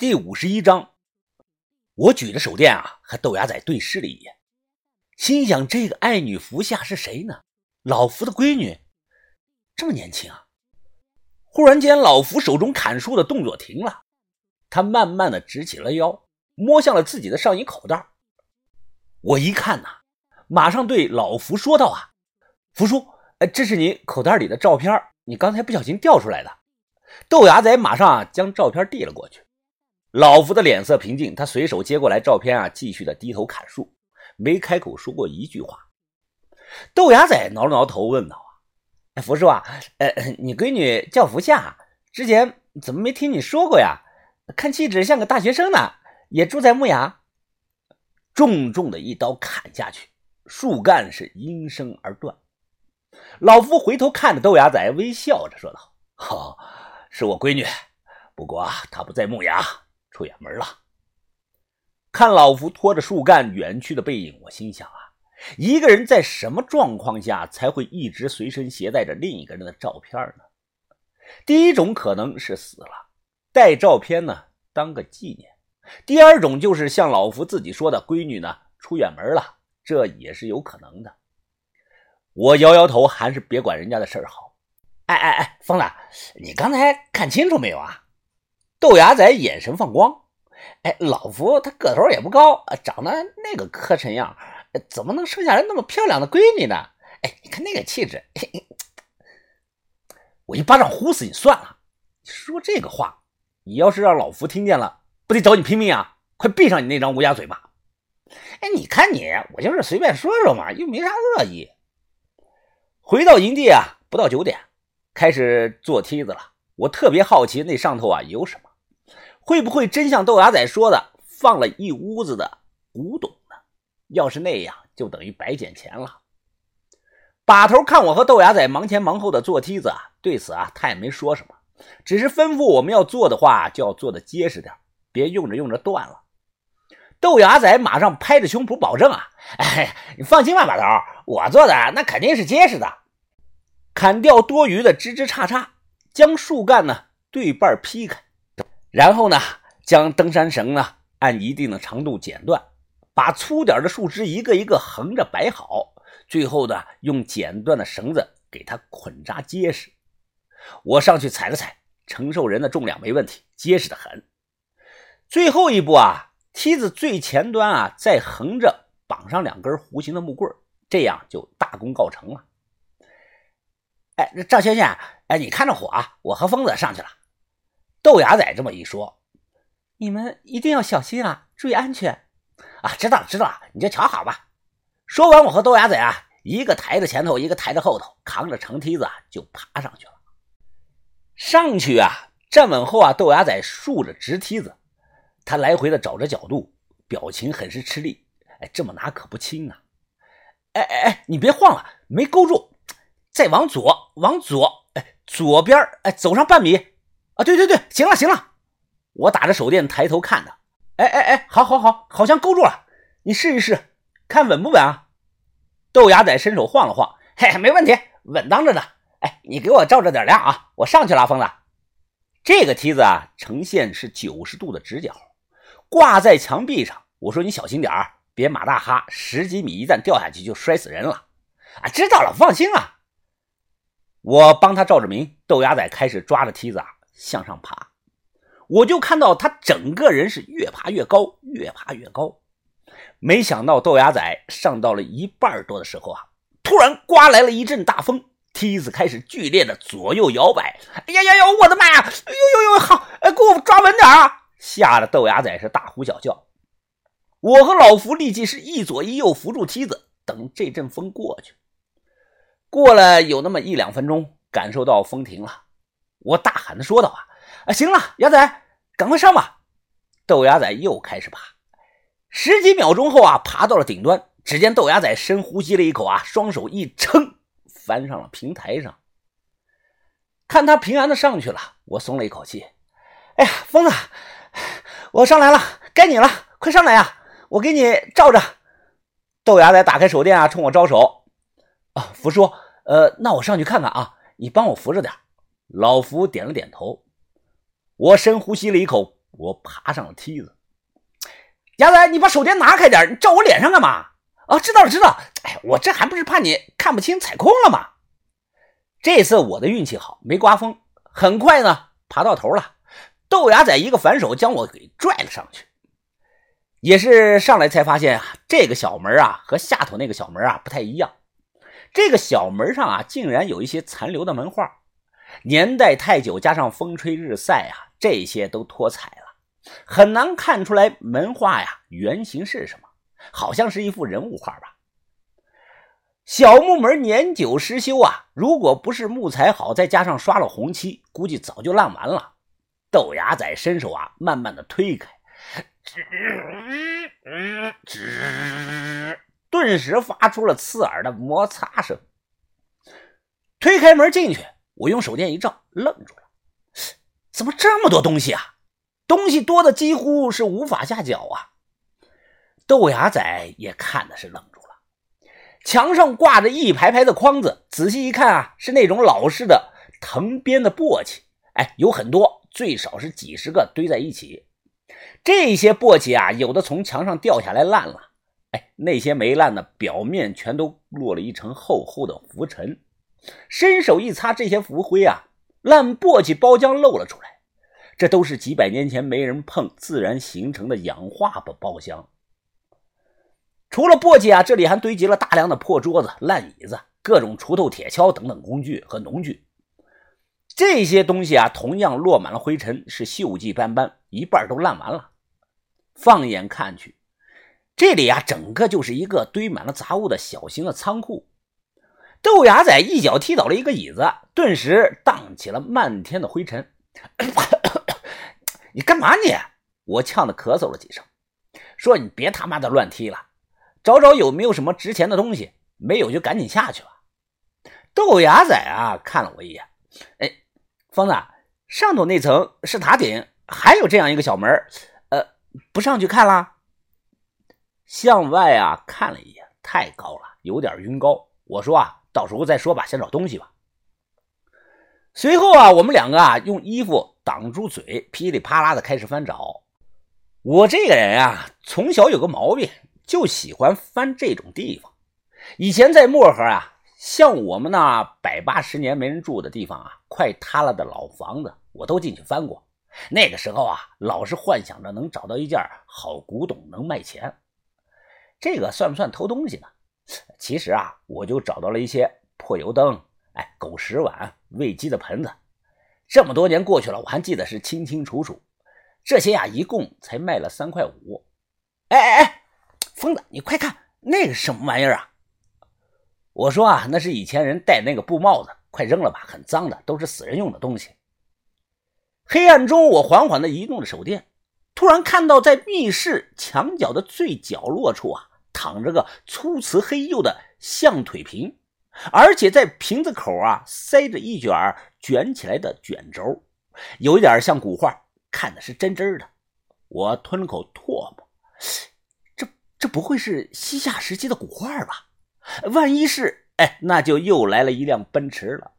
第五十一章，我举着手电啊，和豆芽仔对视了一眼，心想：这个爱女福下是谁呢？老福的闺女，这么年轻啊！忽然间，老福手中砍树的动作停了，他慢慢的直起了腰，摸向了自己的上衣口袋。我一看呐，马上对老福说道：“啊，福叔，哎这是你口袋里的照片，你刚才不小心掉出来的。”豆芽仔马上将照片递了过去。老福的脸色平静，他随手接过来照片啊，继续的低头砍树，没开口说过一句话。豆芽仔挠了挠头，问道：“啊，福叔啊，呃，你闺女叫福夏，之前怎么没听你说过呀？看气质像个大学生呢，也住在木崖。”重重的一刀砍下去，树干是应声而断。老福回头看着豆芽仔，微笑着说道：“好，是我闺女，不过她不在木崖。”出远门了，看老福拖着树干远去的背影，我心想啊，一个人在什么状况下才会一直随身携带着另一个人的照片呢？第一种可能是死了，带照片呢当个纪念；第二种就是像老福自己说的，闺女呢出远门了，这也是有可能的。我摇摇头，还是别管人家的事儿好。哎哎哎，疯子，你刚才看清楚没有啊？豆芽仔眼神放光，哎，老福他个头也不高，长得那个磕碜样，怎么能生下来那么漂亮的闺女呢？哎，你看那个气质，我一巴掌呼死你算了！说这个话，你要是让老福听见了，不得找你拼命啊！快闭上你那张乌鸦嘴吧！哎，你看你，我就是随便说说嘛，又没啥恶意。回到营地啊，不到九点，开始做梯子了。我特别好奇那上头啊有什么。会不会真像豆芽仔说的，放了一屋子的古董呢？要是那样，就等于白捡钱了。把头看我和豆芽仔忙前忙后的做梯子啊，对此啊他也没说什么，只是吩咐我们要做的话就要做的结实点，别用着用着断了。豆芽仔马上拍着胸脯保证啊：“哎，你放心吧，把头，我做的那肯定是结实的。”砍掉多余的枝枝杈杈，将树干呢对半劈开。然后呢，将登山绳呢按一定的长度剪断，把粗点的树枝一个一个横着摆好，最后呢，用剪断的绳子给它捆扎结实。我上去踩了踩，承受人的重量没问题，结实的很。最后一步啊，梯子最前端啊再横着绑上两根弧形的木棍，这样就大功告成了。哎，赵先生，哎，你看着火啊，我和疯子上去了。豆芽仔这么一说，你们一定要小心啊，注意安全啊！知道了，知道了，你就瞧好吧。说完，我和豆芽仔啊，一个抬着前头，一个抬着后头，扛着长梯子，就爬上去了。上去啊，站稳后啊，豆芽仔竖着直梯子，他来回的找着角度，表情很是吃力。哎，这么拿可不轻啊！哎哎哎，你别晃了，没勾住，再往左，往左，哎，左边哎，走上半米。啊，对对对，行了行了，我打着手电抬头看的，哎哎哎，好好好，好像勾住了，你试一试，看稳不稳啊？豆芽仔伸手晃了晃，嘿，没问题，稳当着呢。哎，你给我照着点亮啊，我上去了，疯子。这个梯子啊，呈现是九十度的直角，挂在墙壁上。我说你小心点别马大哈，十几米一旦掉下去就摔死人了。啊，知道了，放心了。我帮他照着明，豆芽仔开始抓着梯子啊。向上爬，我就看到他整个人是越爬越高，越爬越高。没想到豆芽仔上到了一半多的时候啊，突然刮来了一阵大风，梯子开始剧烈的左右摇摆。哎呀呀呀！我的妈呀！哎呦呦呦！好，哎，给我抓稳点啊！吓得豆芽仔是大呼小叫。我和老福立即是一左一右扶住梯子，等这阵风过去。过了有那么一两分钟，感受到风停了。我大喊的说道：“啊，啊，行了，牙仔，赶快上吧！”豆芽仔又开始爬，十几秒钟后啊，爬到了顶端。只见豆芽仔深呼吸了一口啊，双手一撑，翻上了平台上。看他平安的上去了，我松了一口气。哎呀，疯子，我上来了，该你了，快上来呀！我给你照着。豆芽仔打开手电啊，冲我招手：“啊，福叔，呃，那我上去看看啊，你帮我扶着点。”老福点了点头，我深呼吸了一口，我爬上了梯子。牙仔，你把手电拿开点，你照我脸上干嘛？啊，知道了，知道了。哎，我这还不是怕你看不清踩空了吗？这次我的运气好，没刮风，很快呢，爬到头了。豆芽仔一个反手将我给拽了上去。也是上来才发现啊，这个小门啊和下头那个小门啊不太一样。这个小门上啊，竟然有一些残留的门画，年代太久，加上风吹日晒啊，这些都脱彩了，很难看出来门画呀原型是什么，好像是一幅人物画吧。小木门年久失修啊，如果不是木材好，再加上刷了红漆，估计早就烂完了。豆芽仔伸手啊，慢慢的推开，吱吱，顿时发出了刺耳的摩擦声。推开门进去，我用手电一照，愣住了，怎么这么多东西啊？东西多的几乎是无法下脚啊！豆芽仔也看的是愣住了。墙上挂着一排排的筐子，仔细一看啊，是那种老式的藤编的簸箕，哎，有很多，最少是几十个堆在一起。这些簸箕啊，有的从墙上掉下来烂了，哎，那些没烂的，表面全都落了一层厚厚的浮尘。伸手一擦这些浮灰啊，烂簸箕包浆露了出来，这都是几百年前没人碰，自然形成的氧化的包浆。除了簸箕啊，这里还堆积了大量的破桌子、烂椅子、各种锄头、铁锹等等工具和农具。这些东西啊，同样落满了灰尘，是锈迹斑斑，一半都烂完了。放眼看去，这里啊，整个就是一个堆满了杂物的小型的仓库。豆芽仔一脚踢倒了一个椅子，顿时荡起了漫天的灰尘。你干嘛你？我呛得咳嗽了几声，说你别他妈的乱踢了。找找有没有什么值钱的东西，没有就赶紧下去吧。豆芽仔啊，看了我一眼，哎，疯子，上头那层是塔顶，还有这样一个小门，呃，不上去看啦？向外啊看了一眼，太高了，有点晕高。我说啊，到时候再说吧，先找东西吧。随后啊，我们两个啊用衣服挡住嘴，噼里啪啦的开始翻找。我这个人啊，从小有个毛病。就喜欢翻这种地方。以前在漠河啊，像我们那百八十年没人住的地方啊，快塌了的老房子，我都进去翻过。那个时候啊，老是幻想着能找到一件好古董能卖钱。这个算不算偷东西呢？其实啊，我就找到了一些破油灯，哎，狗食碗、喂鸡的盆子。这么多年过去了，我还记得是清清楚楚。这些呀，一共才卖了三块五。哎哎哎！疯子，你快看，那个什么玩意儿啊？我说啊，那是以前人戴那个布帽子，快扔了吧，很脏的，都是死人用的东西。黑暗中，我缓缓地移动着手电，突然看到在密室墙角的最角落处啊，躺着个粗瓷黑釉的象腿瓶，而且在瓶子口啊塞着一卷卷起来的卷轴，有一点像古画，看的是真真的。我吞了口唾沫。这这不会是西夏时期的古画吧？万一是，哎，那就又来了一辆奔驰了。